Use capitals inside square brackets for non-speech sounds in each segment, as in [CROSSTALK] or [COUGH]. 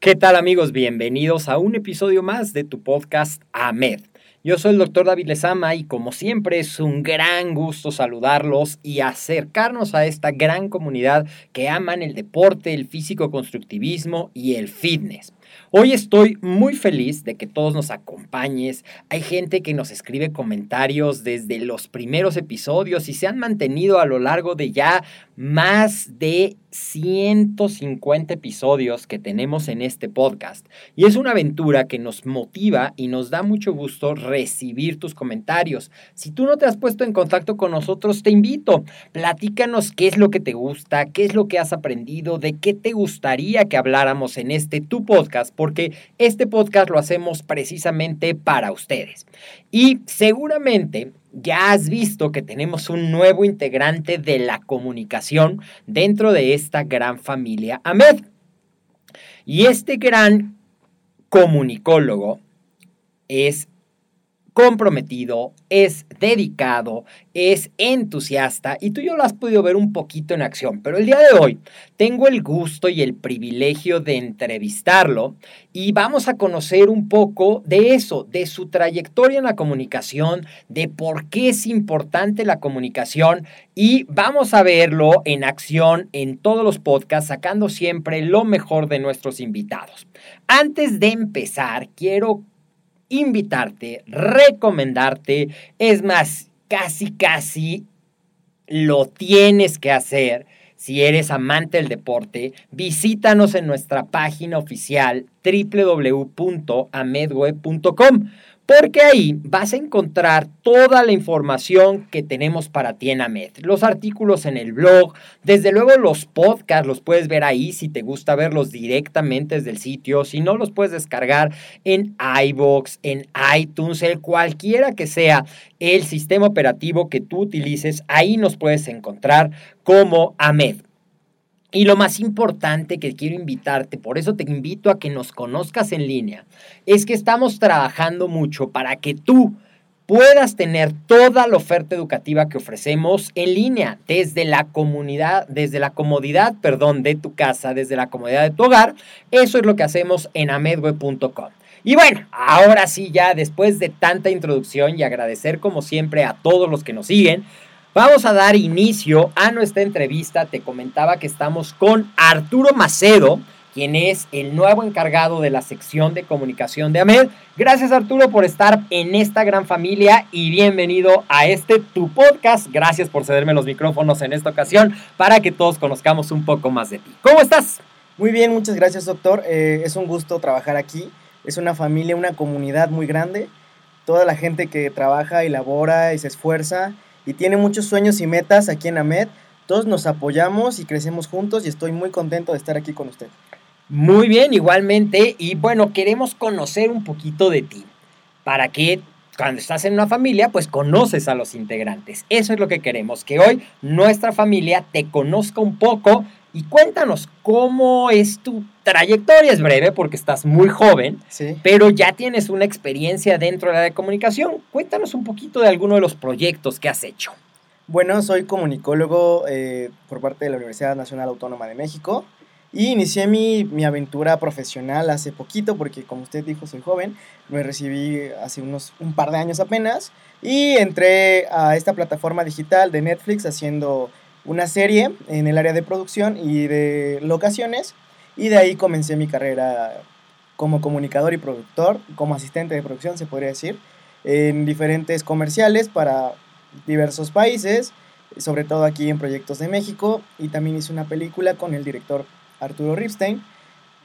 ¿Qué tal amigos? Bienvenidos a un episodio más de tu podcast AMED. Yo soy el doctor David Lezama y como siempre es un gran gusto saludarlos y acercarnos a esta gran comunidad que aman el deporte, el físico constructivismo y el fitness. Hoy estoy muy feliz de que todos nos acompañes. Hay gente que nos escribe comentarios desde los primeros episodios y se han mantenido a lo largo de ya más de 150 episodios que tenemos en este podcast. Y es una aventura que nos motiva y nos da mucho gusto recibir tus comentarios. Si tú no te has puesto en contacto con nosotros, te invito. Platícanos qué es lo que te gusta, qué es lo que has aprendido, de qué te gustaría que habláramos en este tu podcast, porque este podcast lo hacemos precisamente para ustedes. Y seguramente ya has visto que tenemos un nuevo integrante de la comunicación dentro de esta gran familia AMED. Y este gran comunicólogo es comprometido, es dedicado, es entusiasta y tú y yo lo has podido ver un poquito en acción, pero el día de hoy tengo el gusto y el privilegio de entrevistarlo y vamos a conocer un poco de eso, de su trayectoria en la comunicación, de por qué es importante la comunicación y vamos a verlo en acción en todos los podcasts, sacando siempre lo mejor de nuestros invitados. Antes de empezar, quiero invitarte, recomendarte, es más, casi, casi lo tienes que hacer. Si eres amante del deporte, visítanos en nuestra página oficial www.amedweb.com porque ahí vas a encontrar toda la información que tenemos para ti en AMED. Los artículos en el blog, desde luego los podcasts los puedes ver ahí si te gusta verlos directamente desde el sitio, si no los puedes descargar en iBox, en iTunes, en cualquiera que sea el sistema operativo que tú utilices, ahí nos puedes encontrar como AMED. Y lo más importante que quiero invitarte, por eso te invito a que nos conozcas en línea, es que estamos trabajando mucho para que tú puedas tener toda la oferta educativa que ofrecemos en línea desde la comunidad, desde la comodidad, perdón, de tu casa, desde la comodidad de tu hogar. Eso es lo que hacemos en amedweb.com. Y bueno, ahora sí ya después de tanta introducción y agradecer como siempre a todos los que nos siguen, Vamos a dar inicio a nuestra entrevista. Te comentaba que estamos con Arturo Macedo, quien es el nuevo encargado de la sección de comunicación de AMED. Gracias Arturo por estar en esta gran familia y bienvenido a este tu podcast. Gracias por cederme los micrófonos en esta ocasión para que todos conozcamos un poco más de ti. ¿Cómo estás? Muy bien, muchas gracias doctor. Eh, es un gusto trabajar aquí. Es una familia, una comunidad muy grande. Toda la gente que trabaja y labora y se esfuerza y tiene muchos sueños y metas aquí en AMED. Todos nos apoyamos y crecemos juntos y estoy muy contento de estar aquí con usted. Muy bien, igualmente. Y bueno, queremos conocer un poquito de ti. Para que cuando estás en una familia, pues conoces a los integrantes. Eso es lo que queremos, que hoy nuestra familia te conozca un poco y cuéntanos cómo es tu trayectoria. Es breve porque estás muy joven, Sí. pero ya tienes una experiencia dentro de la de comunicación. Cuéntanos un poquito de alguno de los proyectos que has hecho. Bueno, soy comunicólogo eh, por parte de la Universidad Nacional Autónoma de México y inicié mi, mi aventura profesional hace poquito porque como usted dijo soy joven, me recibí hace unos un par de años apenas y entré a esta plataforma digital de Netflix haciendo una serie en el área de producción y de locaciones y de ahí comencé mi carrera como comunicador y productor, como asistente de producción se podría decir, en diferentes comerciales para diversos países, sobre todo aquí en proyectos de México, y también hice una película con el director Arturo Ripstein,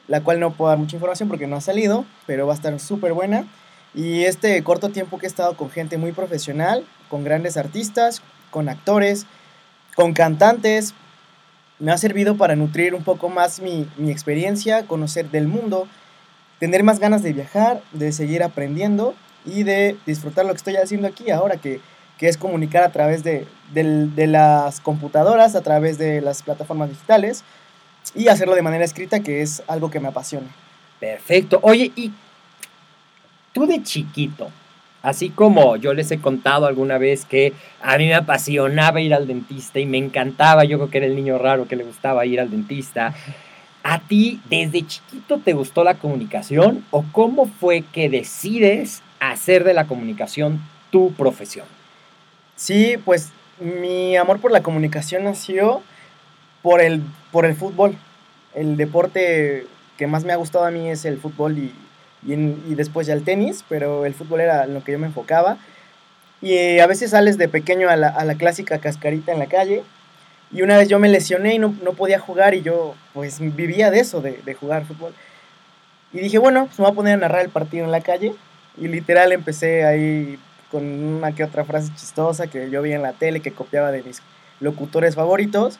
la cual no puedo dar mucha información porque no ha salido, pero va a estar súper buena. Y este corto tiempo que he estado con gente muy profesional, con grandes artistas, con actores, con cantantes, me ha servido para nutrir un poco más mi, mi experiencia, conocer del mundo, tener más ganas de viajar, de seguir aprendiendo y de disfrutar lo que estoy haciendo aquí ahora, que, que es comunicar a través de, de las computadoras, a través de las plataformas digitales y hacerlo de manera escrita, que es algo que me apasiona. Perfecto. Oye, y tú de chiquito, así como yo les he contado alguna vez que a mí me apasionaba ir al dentista y me encantaba, yo creo que era el niño raro que le gustaba ir al dentista. ¿A ti desde chiquito te gustó la comunicación o cómo fue que decides hacer de la comunicación tu profesión? Sí, pues mi amor por la comunicación nació por el, por el fútbol. El deporte que más me ha gustado a mí es el fútbol y, y, después ya el tenis, pero el fútbol era lo que yo me enfocaba. Y eh, a veces sales de pequeño a la, a la clásica cascarita en la calle. Y una vez yo me lesioné y no, no podía jugar y yo pues vivía de eso, de, de jugar fútbol. Y dije, bueno, pues me voy a poner a narrar el partido en la calle. Y literal empecé ahí con una que otra frase chistosa que yo veía en la tele, que copiaba de mis locutores favoritos.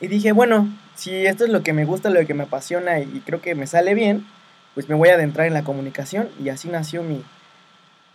Y dije, bueno, si esto es lo que me gusta, lo que me apasiona y creo que me sale bien, pues me voy a adentrar en la comunicación. Y así nació mi,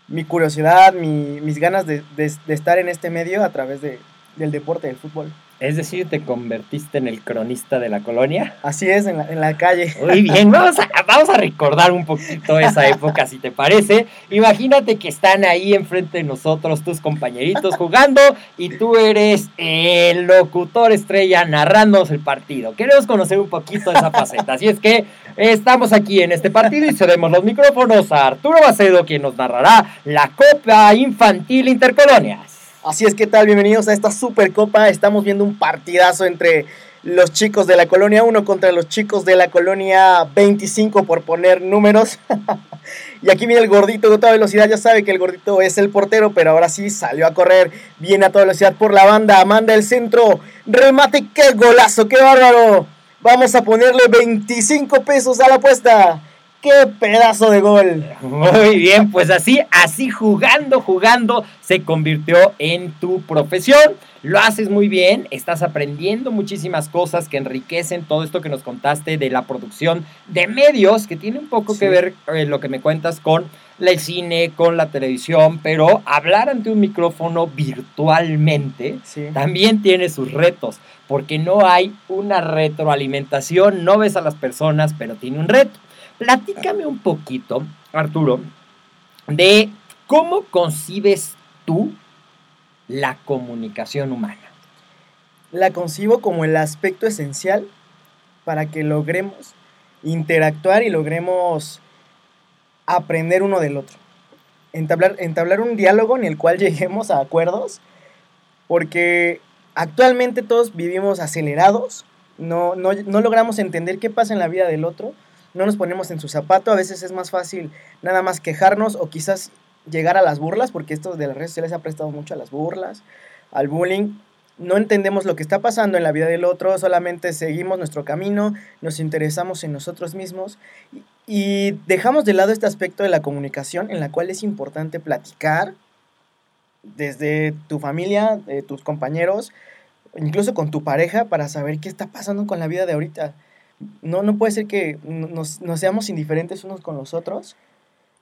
mi curiosidad, mi- mis ganas de, de- de estar en este medio a través de, del deporte, del fútbol. Es decir, te convertiste en el cronista de la colonia. Así es, en la, en la calle. Muy bien, [LAUGHS] vamos a, vamos a recordar un poquito esa época, si te parece. Imagínate que están ahí enfrente de nosotros tus compañeritos jugando y tú eres el locutor estrella narrándonos el partido. Queremos conocer un poquito esa faceta. Así es que estamos aquí en este partido y cedemos los micrófonos a Arturo Bacedo, quien nos narrará la Copa Infantil Intercolonias. Así es que tal, bienvenidos a esta Supercopa. Estamos viendo un partidazo entre los chicos de la colonia 1 contra los chicos de la colonia 25 por poner números. [LAUGHS] y aquí viene el gordito de toda velocidad, ya sabe que el gordito es el portero, pero ahora sí salió a correr, viene a toda velocidad por la banda, manda el centro, remate, qué golazo, qué bárbaro. Vamos a ponerle 25 pesos a la apuesta. ¡Qué pedazo de gol! Muy bien, pues así, así jugando, jugando, se convirtió en tu profesión. Lo haces muy bien, estás aprendiendo muchísimas cosas que enriquecen todo esto que nos contaste de la producción de medios, que tiene un poco Sí. que ver eh, lo que me cuentas con el cine, con la televisión, pero hablar ante un micrófono virtualmente Sí. también tiene sus retos, porque no hay una retroalimentación, no ves a las personas, pero tiene un reto. Platícame un poquito, Arturo, de cómo concibes tú la comunicación humana. la concibo como el aspecto esencial para que logremos interactuar y logremos aprender uno del otro. Entablar, entablar un diálogo en el cual [LAUGHS] lleguemos a acuerdos, porque actualmente todos vivimos acelerados, no, no, no logramos entender qué pasa en la vida del otro, no nos ponemos en su zapato, a veces es más fácil nada más quejarnos o quizás llegar a las burlas, porque esto de las redes sociales ha prestado mucho a las burlas, al bullying, no entendemos lo que está pasando en la vida del otro, solamente seguimos nuestro camino, nos interesamos en nosotros mismos y, dejamos de lado este aspecto de la comunicación en la cual es importante platicar desde tu familia, tus compañeros, incluso con tu pareja para saber qué está pasando con la vida de ahorita. No, no puede ser que nos, nos seamos indiferentes unos con los otros.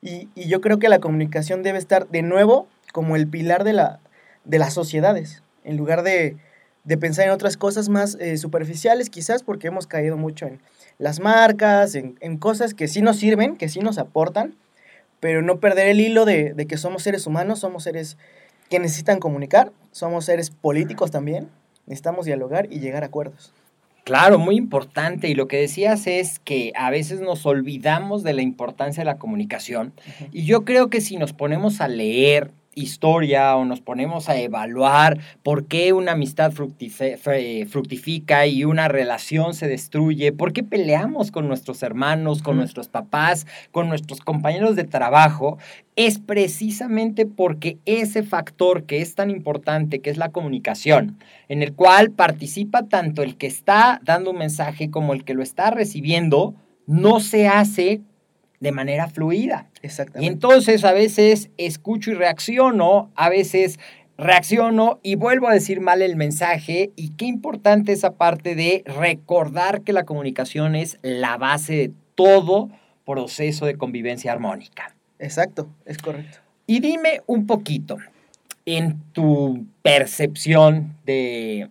Y, y yo creo que la comunicación debe estar de nuevo como el pilar de, la, de las sociedades, en lugar de, de pensar en otras cosas más eh, superficiales, quizás porque hemos caído mucho en las marcas, en, en, cosas que sí nos sirven, que sí nos aportan, pero no perder el hilo de, de, que somos seres humanos, somos seres que necesitan comunicar, somos seres políticos también, necesitamos dialogar y llegar a acuerdos. Claro, muy importante. Y lo que decías es que a veces nos olvidamos de la importancia de la comunicación. Uh -huh. Y yo creo que si nos ponemos a leer historia o nos ponemos a evaluar por qué una amistad fructifica y una relación se destruye, por qué peleamos con nuestros hermanos, con mm. nuestros papás, con nuestros compañeros de trabajo, es precisamente porque ese factor que es tan importante, que es la comunicación, en el cual participa tanto el que está dando un mensaje como el que lo está recibiendo, no se hace de manera fluida. Exactamente. Y entonces a veces escucho y reacciono, a veces reacciono y vuelvo a decir mal el mensaje y qué importante esa parte de recordar que la comunicación es la base de todo proceso de convivencia armónica. Exacto, es correcto. Y dime un poquito, en tu percepción de,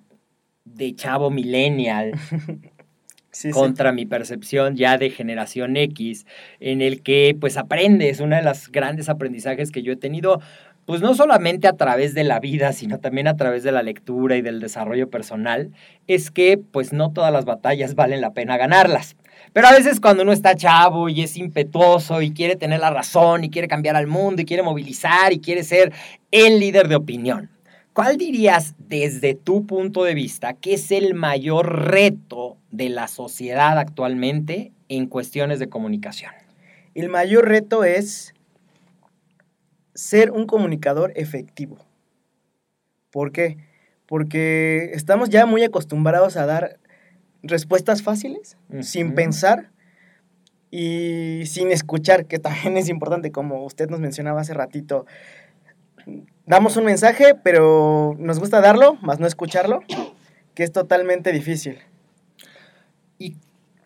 de chavo millennial, [LAUGHS] Contra mi percepción ya de generación X, en el que pues aprendes, una de las grandes aprendizajes que yo he tenido, pues no solamente a través de la vida, sino también a través de la lectura y del desarrollo personal, es que pues no todas las batallas valen la pena ganarlas. Pero a veces cuando uno está chavo y es impetuoso y quiere tener la razón y quiere cambiar al mundo y quiere movilizar y quiere ser el líder de opinión, ¿Cuál dirías desde tu punto de vista que es el mayor reto de la sociedad actualmente en cuestiones de comunicación? El mayor reto es ser un comunicador efectivo. ¿Por qué? Porque estamos ya muy acostumbrados a dar respuestas fáciles, uh -huh. sin pensar y sin escuchar, que también es importante, como usted nos mencionaba hace ratito damos un mensaje, pero nos gusta darlo, más no escucharlo, que es totalmente difícil. ¿Y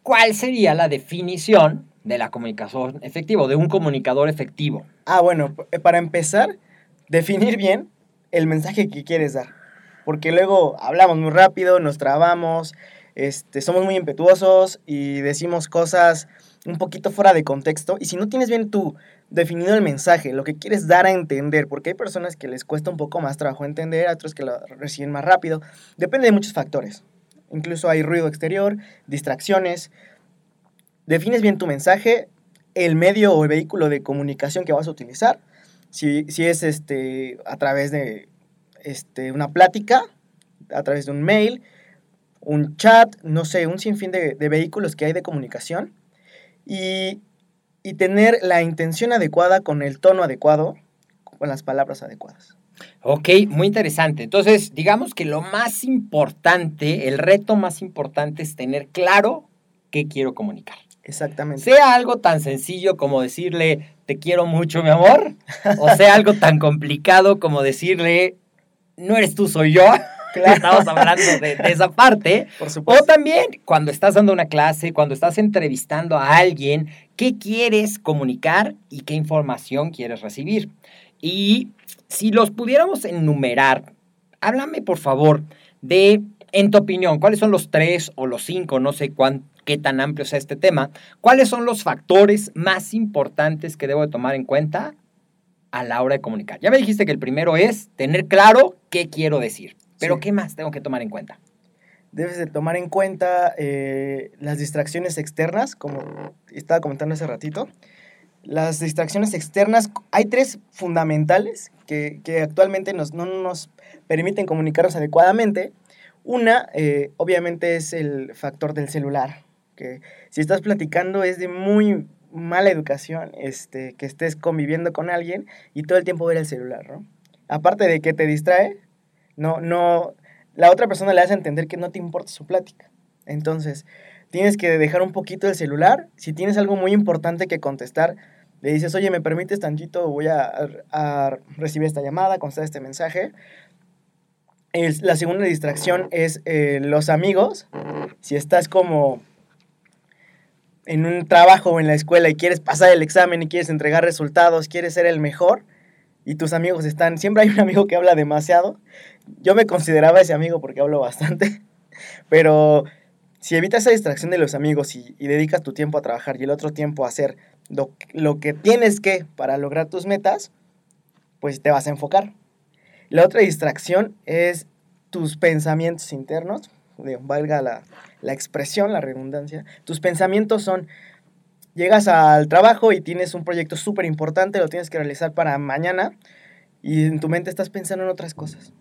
cuál sería la definición de la comunicación efectiva, de un comunicador efectivo? Ah, bueno, para empezar, definir bien el mensaje que quieres dar. Porque luego hablamos muy rápido, nos trabamos, este, somos muy impetuosos y decimos cosas un poquito fuera de contexto. Y si no tienes bien tu definido el mensaje, lo que quieres dar a entender, porque hay personas que les cuesta un poco más trabajo entender, otros que lo reciben más rápido, depende de muchos factores. Incluso hay ruido exterior, distracciones. Defines bien tu mensaje, el medio o el vehículo de comunicación que vas a utilizar. Si, si es este, a través de este, una plática, a través de un mail, un chat, no sé, un sinfín de vehículos que hay de comunicación. Y y tener la intención adecuada con el tono adecuado, con las palabras adecuadas. Ok, muy interesante. Entonces, digamos que lo más importante, el reto más importante es tener claro qué quiero comunicar. Exactamente. Sea algo tan sencillo como decirle, te quiero mucho, mi amor, o sea algo tan complicado como decirle, no eres tú, soy yo. Claro. [LAUGHS] Estamos hablando de, de, esa parte. Por supuesto. O también cuando estás dando una clase, cuando estás entrevistando a alguien, ¿qué quieres comunicar y qué información quieres recibir? Y si los pudiéramos enumerar, háblame por favor de, en tu opinión, cuáles son los tres o los cinco, no sé cuán, qué tan amplio sea este tema, cuáles son los factores más importantes que debo de tomar en cuenta a la hora de comunicar. Ya me dijiste que el primero es tener claro qué quiero decir. Pero sí. ¿qué más tengo que tomar en cuenta? Debes de tomar en cuenta eh, las distracciones externas, como estaba comentando hace ratito. Las distracciones externas, hay tres fundamentales que, que actualmente nos, no nos permiten comunicarnos adecuadamente. Una, eh, obviamente, es el factor del celular, que si estás platicando es de muy mala educación este, que estés conviviendo con alguien y todo el tiempo ver el celular, ¿no? Aparte de que te distrae, no, no, la otra persona le hace entender que no te importa su plática. Entonces, tienes que dejar un poquito el celular. Si tienes algo muy importante que contestar, le dices, oye, ¿me permites tantito? Voy a, a recibir esta llamada, contestar este mensaje. El, la segunda distracción es eh, los amigos. Si estás como en un trabajo o en la escuela y quieres pasar el examen y quieres entregar resultados, quieres ser el mejor y tus amigos están, siempre hay un amigo que habla demasiado. Yo me consideraba ese amigo porque hablo bastante, [LAUGHS] pero si evitas esa distracción de los amigos y, dedicas tu tiempo a trabajar y el otro tiempo a hacer lo, lo que tienes que para lograr tus metas, pues te vas a enfocar. La otra distracción es tus pensamientos internos, valga la, la expresión, la redundancia. Tus pensamientos son, llegas al trabajo y tienes un proyecto súper importante, lo tienes que realizar para mañana y en tu mente estás pensando en otras cosas.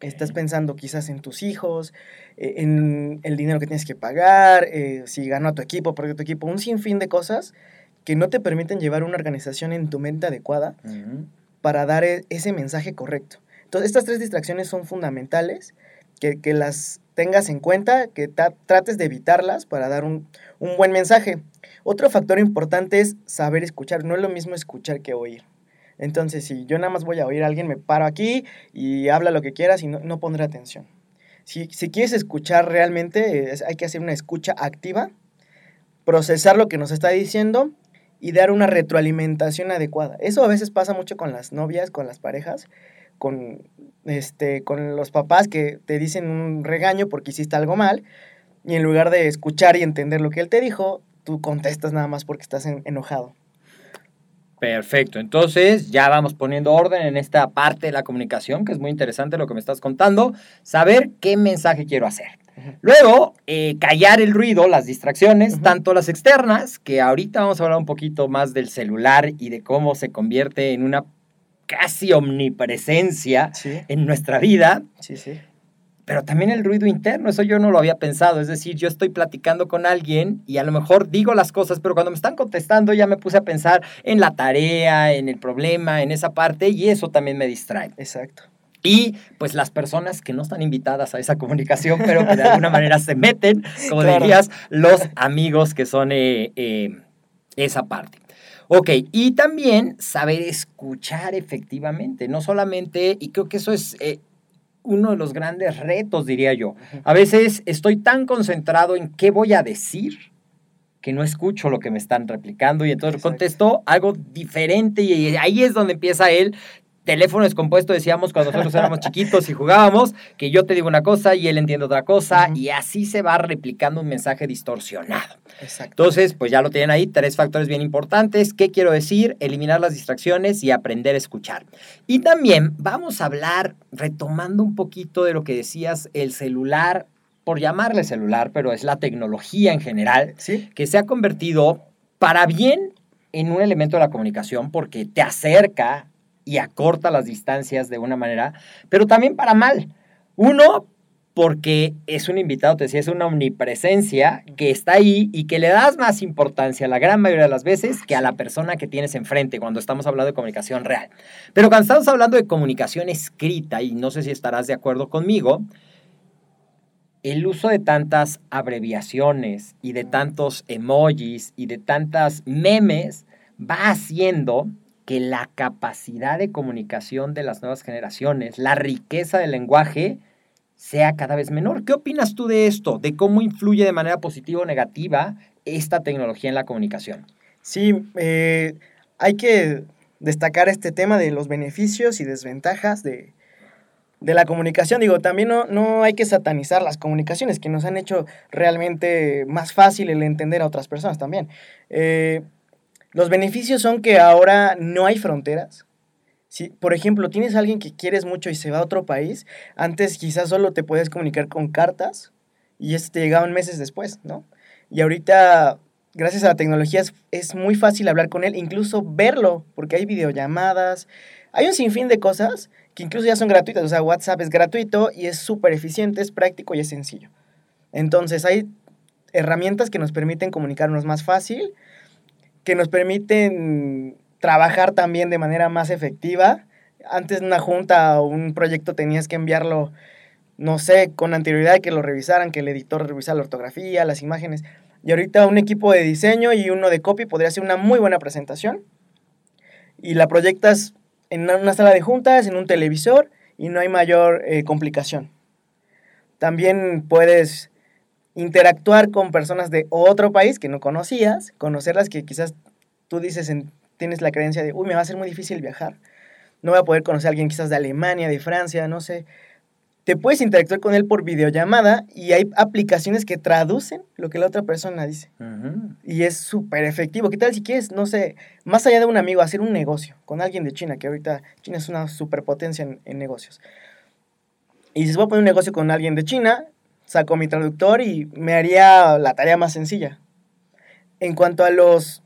Estás pensando quizás en tus hijos, eh, en el dinero que tienes que pagar, eh, si ganó a tu equipo, perdió tu equipo, un sinfín de cosas que no te permiten llevar una organización en tu mente adecuada Ujú. para dar e- ese mensaje correcto. Entonces, estas tres distracciones son fundamentales, que, que las tengas en cuenta, que trates de evitarlas para dar un, un buen mensaje. Otro factor importante es saber escuchar. No es lo mismo escuchar que oír. Entonces, si yo nada más voy a oír a alguien, me paro aquí y habla lo que quieras y no, no pondré atención. Si, si quieres escuchar realmente, hay que hacer una escucha activa, procesar lo que nos está diciendo y dar una retroalimentación adecuada. Eso a veces pasa mucho con las novias, con las parejas, con, este, con los papás que te dicen un regaño porque hiciste algo mal y en lugar de escuchar y entender lo que él te dijo, tú contestas nada más porque estás en- enojado. Perfecto, entonces ya vamos poniendo orden en esta parte de la comunicación, que es muy interesante lo que me estás contando, saber qué mensaje quiero hacer. Luego, eh, callar el ruido, las distracciones, tanto las externas, que ahorita vamos a hablar un poquito más del celular y de cómo se convierte en una casi omnipresencia Sí, en nuestra vida, sí, sí. pero también el ruido interno, eso yo no lo había pensado, es decir, yo estoy platicando con alguien y a lo mejor digo las cosas, pero cuando me están contestando ya me puse a pensar en la tarea, en el problema, en esa parte y eso también me distrae. Exacto. Y pues las personas que no están invitadas a esa comunicación, pero que de alguna [LAUGHS] manera se meten, como Claro. dirías, los amigos que son eh, eh, esa parte. Ok, y también saber escuchar efectivamente, no solamente, y creo que eso es eh, uno de los grandes retos, diría yo. A veces estoy tan concentrado en qué voy a decir que no escucho lo que me están replicando y entonces Exacto. contesto algo diferente y ahí es donde empieza el teléfono descompuesto, decíamos cuando nosotros éramos chiquitos y jugábamos, que yo te digo una cosa y él entiende otra cosa y así se va replicando un mensaje distorsionado. Exacto. Entonces, pues ya lo tienen ahí, tres factores bien importantes. ¿Qué quiero decir? Eliminar las distracciones y aprender a escuchar. Y también vamos a hablar, retomando un poquito de lo que decías, el celular, por llamarle celular, pero es la tecnología en general, Sí, que se ha convertido para bien en un elemento de la comunicación porque te acerca y acorta las distancias de una manera, pero también para mal. Uno, porque es un invitado, te decía, es una omnipresencia que está ahí y que le das más importancia la gran mayoría de las veces que a la persona que tienes enfrente cuando estamos hablando de comunicación real. Pero cuando estamos hablando de comunicación escrita, y no sé si estarás de acuerdo conmigo, el uso de tantas abreviaciones y de tantos emojis y de tantas memes va haciendo que la capacidad de comunicación de las nuevas generaciones, la riqueza del lenguaje, sea cada vez menor. ¿Qué opinas tú de esto? ¿De cómo influye de manera positiva o negativa esta tecnología en la comunicación? sí eh, hay que destacar este tema de los beneficios y desventajas de, de la comunicación. Digo, también no, no hay que satanizar las comunicaciones que nos han hecho realmente más fácil el entender a otras personas también. Eh, los beneficios son que ahora no hay fronteras. Si, por ejemplo, tienes a alguien que quieres mucho y se va a otro país, antes quizás solo te puedes comunicar con cartas y este te llegaban meses después, ¿no? Y ahorita, gracias a la tecnología, es, es muy fácil hablar con él, incluso verlo, porque hay videollamadas, hay un sinfín de cosas que incluso ya son gratuitas, o sea, WhatsApp es gratuito y es súper eficiente, es práctico y es sencillo. Entonces hay herramientas que nos permiten comunicarnos más fácil, que nos permiten trabajar también de manera más efectiva. Antes una junta o un proyecto tenías que enviarlo, no sé, con anterioridad que lo revisaran, que el editor revisara la ortografía, las imágenes. Y ahorita un equipo de diseño y uno de copy podría hacer una muy buena presentación. Y la proyectas en una sala de juntas, en un televisor, y no hay mayor eh, complicación. También puedes interactuar con personas de otro país que no conocías, conocerlas que quizás tú dices, en- tienes la creencia de, uy, me va a ser muy difícil viajar, no voy a poder conocer a alguien quizás de Alemania, de Francia, no sé. Te puedes interactuar con él por videollamada y hay aplicaciones que traducen lo que la otra persona dice. Y es súper efectivo. ¿Qué tal si quieres, no sé, más allá de un amigo, hacer un negocio con alguien de China, que ahorita China es una superpotencia en, en negocios? Y si voy a poner un negocio con alguien de China, saco mi traductor y me haría la tarea más sencilla. En cuanto a los,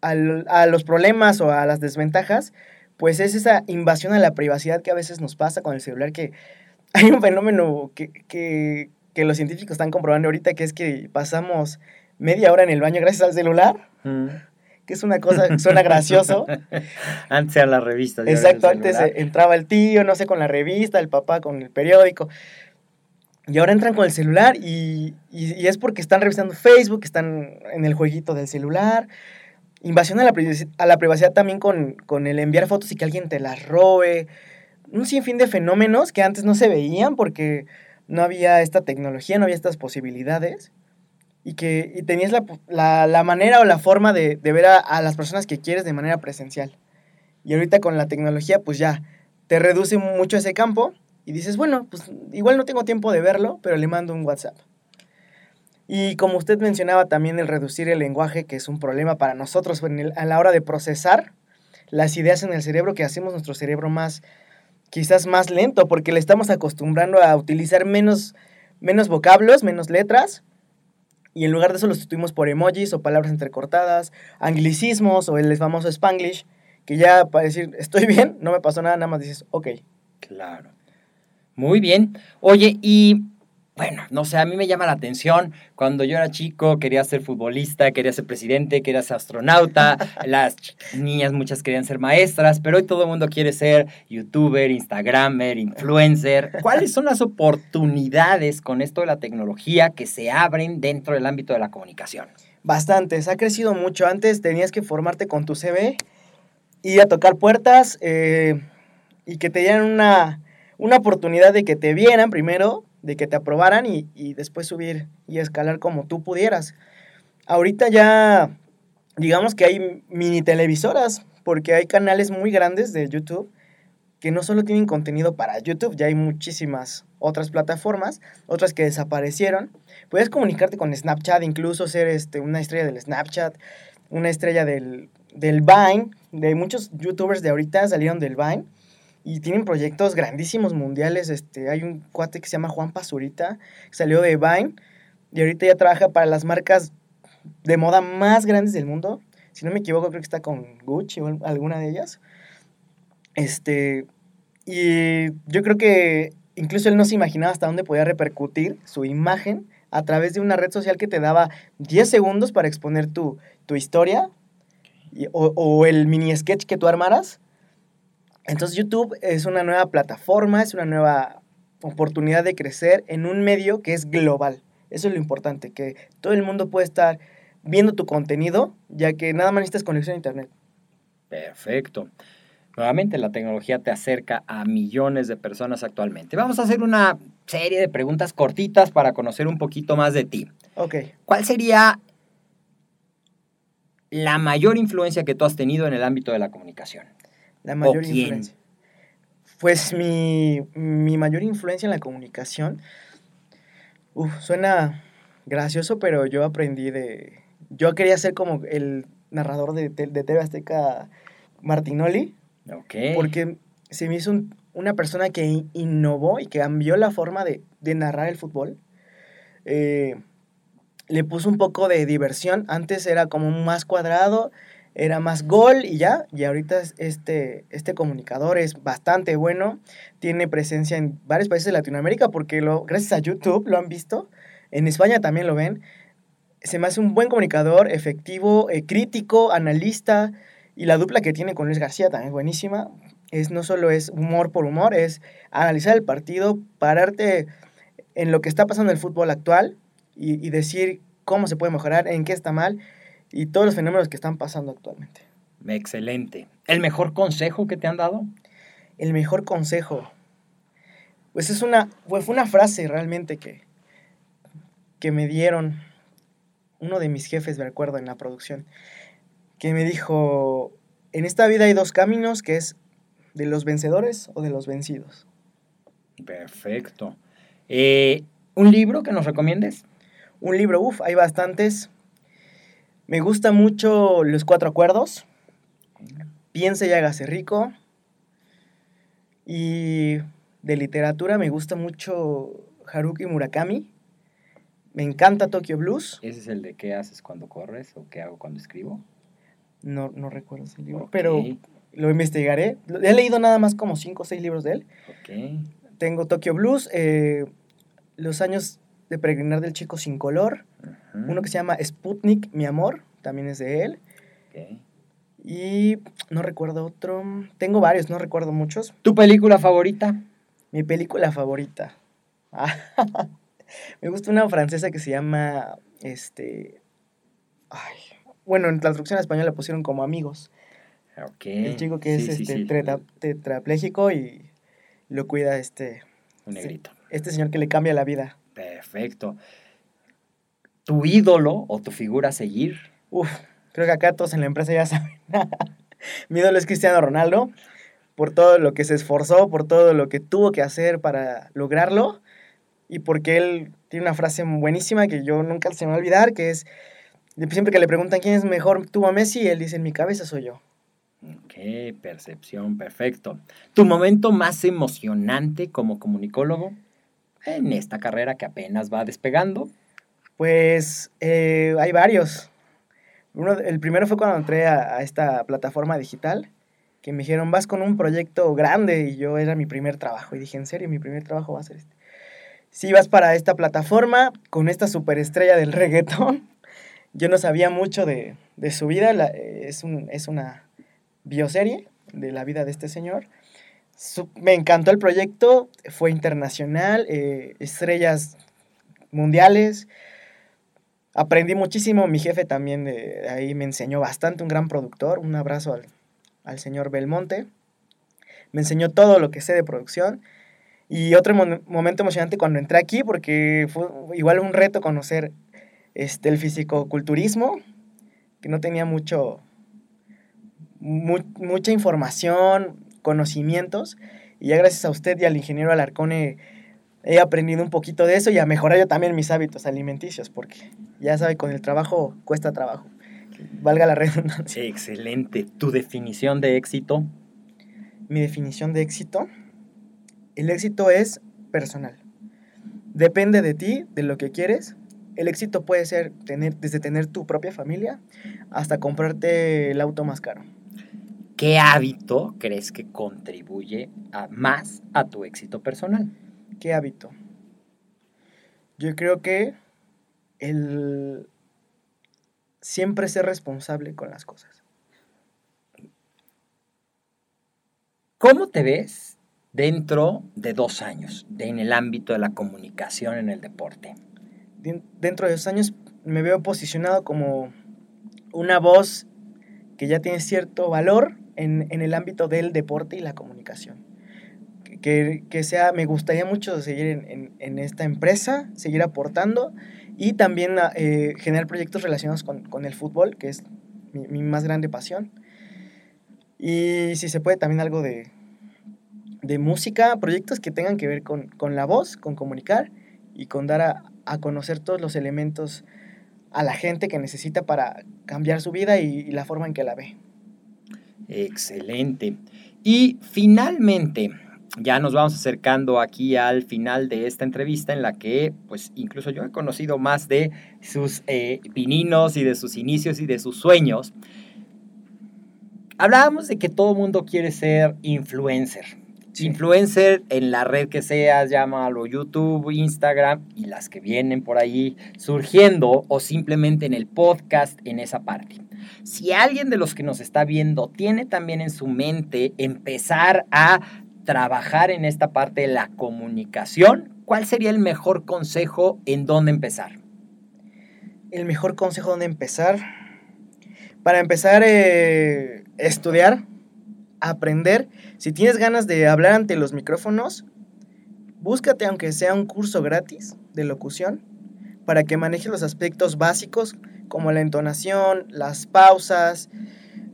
a los problemas o a las desventajas, pues es esa invasión a la privacidad que a veces nos pasa con el celular, que [LAUGHS] hay un fenómeno que, que, que los científicos están comprobando ahorita, que es que pasamos media hora en el baño gracias al celular, Mm. que es una cosa, suena gracioso. [LAUGHS] Antes revistas. y ahora Exacto, antes entraba el tío, no sé, con la revista, el papá con el periódico. Y ahora entran con el celular y, y- es porque están revisando Facebook, están en el jueguito del celular. Invasión a la, a la privacidad también con, con el enviar fotos y que alguien te las robe. Un sinfín de fenómenos que antes no se veían porque no había esta tecnología, no había estas posibilidades. Y que y tenías la, la- la manera o la forma de, de ver a, a las personas que quieres de manera presencial. Y ahorita con la tecnología, pues ya te reduce mucho ese campo y dices, bueno, pues igual no tengo tiempo de verlo, pero le mando un WhatsApp. Y como usted mencionaba también el reducir el lenguaje, que es un problema para nosotros a la hora de procesar las ideas en el cerebro, que hacemos nuestro cerebro más, quizás más lento, porque le estamos acostumbrando a utilizar menos, menos vocablos, menos letras, y en lugar de eso lo sustituimos por emojis o palabras entrecortadas, anglicismos o el famoso spanglish, que ya para decir estoy bien, no me pasó nada, nada más dices, ok. Claro. Muy bien. Oye, y bueno, no sé, a mí me llama la atención. Cuando yo era chico, quería ser futbolista, quería ser presidente, quería ser astronauta. [LAUGHS] Las niñas, muchas querían ser maestras, pero hoy todo el mundo quiere ser youtuber, instagramer, influencer. ¿Cuáles son las oportunidades con esto de la tecnología que se abren dentro del ámbito de la comunicación? Bastantes, ha crecido mucho. Antes tenías que formarte con tu CV, ir a tocar puertas eh, y que te dieran una, una oportunidad de que te vieran primero, de que te aprobaran y, y después subir y escalar como tú pudieras. Ahorita ya, digamos que hay mini televisoras, porque hay canales muy grandes de YouTube que no solo tienen contenido para YouTube, ya hay muchísimas otras plataformas, otras que desaparecieron. Puedes comunicarte con Snapchat, incluso ser este, una estrella del Snapchat, una estrella del, del Vine. De muchos youtubers de ahorita salieron del Vine y tienen proyectos grandísimos mundiales. Este, hay un cuate que se llama Juan Pazurita, que salió de Vine y ahorita ya trabaja para las marcas de moda más grandes del mundo. Si no me equivoco, creo que está con Gucci o al- alguna de ellas. Este, y yo creo que incluso él no se imaginaba hasta dónde podía repercutir su imagen a través de una red social que te daba 10 segundos para exponer tu, tu historia o, o el mini sketch que tú armaras. Entonces YouTube es una nueva plataforma, es una nueva oportunidad de crecer en un medio que es global. Eso es lo importante, que todo el mundo puede estar viendo tu contenido, ya que nada más necesitas conexión a internet. Perfecto. Nuevamente, la tecnología te acerca a millones de personas actualmente. Vamos a hacer una serie de preguntas cortitas para conocer un poquito más de ti. Ok. ¿Cuál sería la mayor influencia que tú has tenido en el ámbito de la comunicación? La mayor influencia. Pues mi, mi mayor influencia en la comunicación. Uf, suena gracioso, pero yo aprendí de. Yo quería ser como el narrador de, de TV Azteca Martinoli, Ok. porque se me hizo un- una persona que in- innovó y que cambió la forma de, de narrar el fútbol. Eh, le puso un poco de diversión. Antes era como más cuadrado, era más gol y ya. Y ahorita es- este, este comunicador es bastante bueno. Tiene presencia en varios países de Latinoamérica porque lo, gracias a YouTube lo han visto. En España también lo ven. Se me hace un buen comunicador, efectivo, eh, crítico, analista. Y la dupla que tiene con Luis García también es buenísima. Es, no solo es humor por humor, es analizar el partido, pararte en lo que está pasando en el fútbol actual y, y decir cómo se puede mejorar, en qué está mal y todos los fenómenos que están pasando actualmente. Excelente. ¿El mejor consejo que te han dado? El mejor consejo. Pues es una, fue una frase realmente que, que me dieron uno de mis jefes, me acuerdo, en la producción, que me dijo, en esta vida hay dos caminos, que es de los vencedores o de los vencidos. Perfecto. Eh, ¿Un libro que nos recomiendes? Un libro, uff, hay bastantes. Me gusta mucho Los Cuatro Acuerdos. Piense y hágase rico. Y de literatura me gusta mucho Haruki Murakami. Me encanta Tokyo Blues. ¿Ese es el de qué haces cuando corres o qué hago cuando escribo? No, no recuerdo ese libro, pero lo investigaré. He leído nada más como cinco o seis libros de él. Ok. Tengo Tokyo Blues, eh, Los años de peregrinar del chico sin color, uno que se llama Sputnik, mi amor, también es de él. Y no recuerdo otro. Tengo varios, no recuerdo muchos. ¿Tu película favorita? Mi película favorita. [LAUGHS] Me gusta una francesa que se llama. Este. Ay. Bueno, en la traducción española la pusieron como amigos. El chico que es Sí, este sí, tetra- tetrapléjico y lo cuida este. Un negrito. Este señor que le cambia la vida. Perfecto. ¿Tu ídolo o tu figura a seguir? Uf, creo que acá todos en la empresa ya [LAUGHS] saben. Mi ídolo es Cristiano Ronaldo, por todo lo que se esforzó, por todo lo que tuvo que hacer para lograrlo, y porque él tiene una frase buenísima que yo nunca se me va a olvidar, que es, siempre que le preguntan quién es mejor, tú o Messi, él dice, en mi cabeza soy yo. Ok, percepción, perfecto. ¿Tu momento más emocionante como comunicólogo en esta carrera que apenas va despegando? Pues eh, hay varios. Uno, el primero fue cuando entré a, esta plataforma digital, que me dijeron, vas con un proyecto grande, y yo era mi primer trabajo. Y dije, ¿en serio? Mi primer trabajo va a ser este. Sí, vas para esta plataforma con esta superestrella del [LAUGHS] reggaetón. Yo no sabía mucho de, de su vida, eh, es, un, es una bioserie de la vida de este señor. Me encantó el proyecto, fue internacional, eh, estrellas mundiales. Aprendí muchísimo, mi jefe también de ahí me enseñó bastante, un gran productor, un abrazo al, al señor Belmonte. Me enseñó todo lo que sé de producción. Y otro momento emocionante cuando entré aquí, porque fue igual un reto conocer este, el fisicoculturismo, que no tenía mucho, mu- mucha información, conocimientos. Y ya gracias a usted y al ingeniero Alarcone he aprendido un poquito de eso y a mejorar yo también mis hábitos alimenticios, porque ya sabe, con el trabajo cuesta trabajo. Valga la redundancia. Excelente. ¿Tu definición de éxito? Mi definición de éxito, el éxito es personal. Depende de ti, de lo que quieres. El éxito puede ser tener, desde tener tu propia familia hasta comprarte el auto más caro. ¿Qué hábito crees que contribuye a más a tu éxito personal? ¿Qué hábito? Yo creo que el siempre ser responsable con las cosas. ¿Cómo te ves dentro de dos años de- en el ámbito de la comunicación en el deporte? Dentro de dos años me veo posicionado como una voz que ya tiene cierto valor en, en el ámbito del deporte y la comunicación. Que- Que, sea, me gustaría mucho seguir en, en- en esta empresa, seguir aportando y también ah, eh, generar proyectos relacionados con, con el fútbol, que es mi, mi más grande pasión. Y si se puede, también algo de, de música, proyectos que tengan que ver con, con la voz, con comunicar y con dar a, a conocer todos los elementos a la gente que necesita para cambiar su vida y, y la forma en que la ve. Excelente. Y finalmente, ya nos vamos acercando aquí al final de esta entrevista en la que, pues, incluso yo he conocido más de sus eh, pininos y de sus inicios y de sus sueños. Hablábamos de que todo mundo quiere ser influencer. Sí. Influencer en la red que seas, llámalo YouTube, Instagram y las que vienen por ahí surgiendo o simplemente en el podcast en esa parte. Si alguien de los que nos está viendo tiene también en su mente empezar a trabajar en esta parte de la comunicación, ¿cuál sería el mejor consejo en dónde empezar? El mejor consejo donde empezar. Para empezar, eh, estudiar, aprender. Si tienes ganas de hablar ante los micrófonos, búscate aunque sea un curso gratis de locución para que manejes los aspectos básicos como la entonación, las pausas,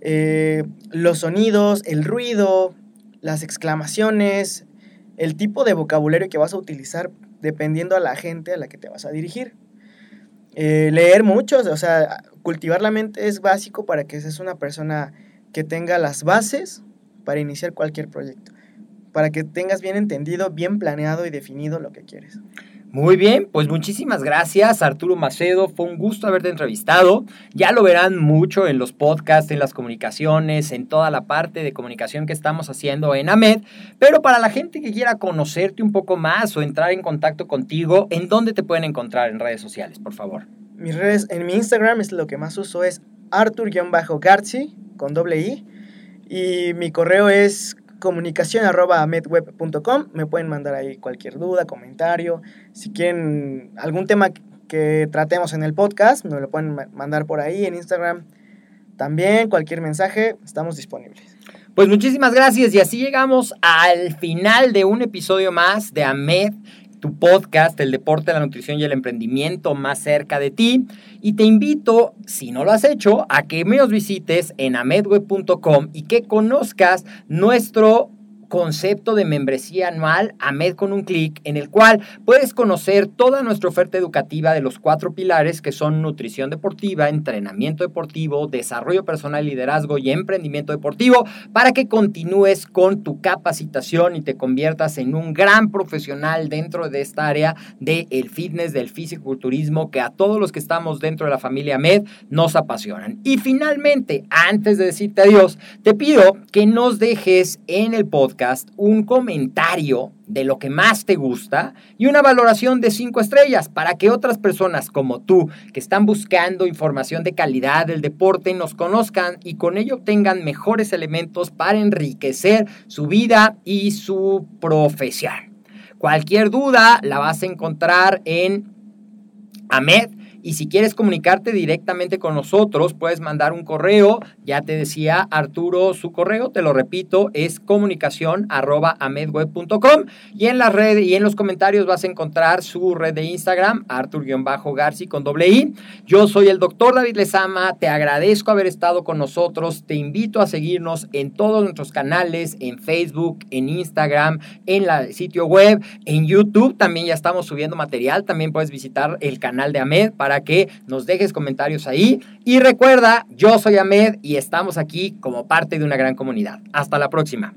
eh, los sonidos, el ruido, las exclamaciones, el tipo de vocabulario que vas a utilizar dependiendo a la gente a la que te vas a dirigir. Eh, leer mucho, o sea, cultivar la mente es básico para que seas una persona que tenga las bases para iniciar cualquier proyecto, para que tengas bien entendido, bien planeado y definido lo que quieres. Muy bien, pues muchísimas gracias Arturo Macedo, fue un gusto haberte entrevistado. Ya lo verán mucho en los podcasts, en las comunicaciones, en toda la parte de comunicación que estamos haciendo en AMED, pero para la gente que quiera conocerte un poco más o entrar en contacto contigo, ¿en dónde te pueden encontrar en redes sociales, por favor? Mis redes, en mi Instagram es lo que más uso es artur-garzi con doble i y mi correo es comunicación. Me pueden mandar ahí cualquier duda, comentario. Si quieren algún tema que tratemos en el podcast, me lo pueden mandar por ahí en Instagram. También cualquier mensaje, estamos disponibles. Pues muchísimas gracias y así llegamos al final de un episodio más de AMED tu podcast, el deporte, la nutrición y el emprendimiento más cerca de ti. Y te invito, si no lo has hecho, a que me os visites en amedweb.com y que conozcas nuestro concepto de membresía anual AMED con un clic, en el cual puedes conocer toda nuestra oferta educativa de los cuatro pilares que son nutrición deportiva, entrenamiento deportivo, desarrollo personal, liderazgo y emprendimiento deportivo, para que continúes con tu capacitación y te conviertas en un gran profesional dentro de esta área del el fitness, del fisiculturismo, que a todos los que estamos dentro de la familia AMED nos apasionan. Y finalmente, antes de decirte adiós, te pido que nos dejes en el podcast un comentario de lo que más te gusta y una valoración de cinco estrellas para que otras personas como tú que están buscando información de calidad del deporte nos conozcan y con ello tengan mejores elementos para enriquecer su vida y su profesión. Cualquier duda la vas a encontrar en Ahmed y si quieres comunicarte directamente con nosotros, puedes mandar un correo. Ya te decía Arturo su correo, te lo repito, es comunicación arroba amedweb.com. Y en las redes y en los comentarios vas a encontrar su red de Instagram, Artur-Garci con doble I. Yo soy el doctor David Lezama, te agradezco haber estado con nosotros. Te invito a seguirnos en todos nuestros canales, en Facebook, en Instagram, en el sitio web, en YouTube. También ya estamos subiendo material. También puedes visitar el canal de Amed para para que nos dejes comentarios ahí. Y recuerda, yo soy Ahmed y estamos aquí como parte de una gran comunidad. Hasta la próxima.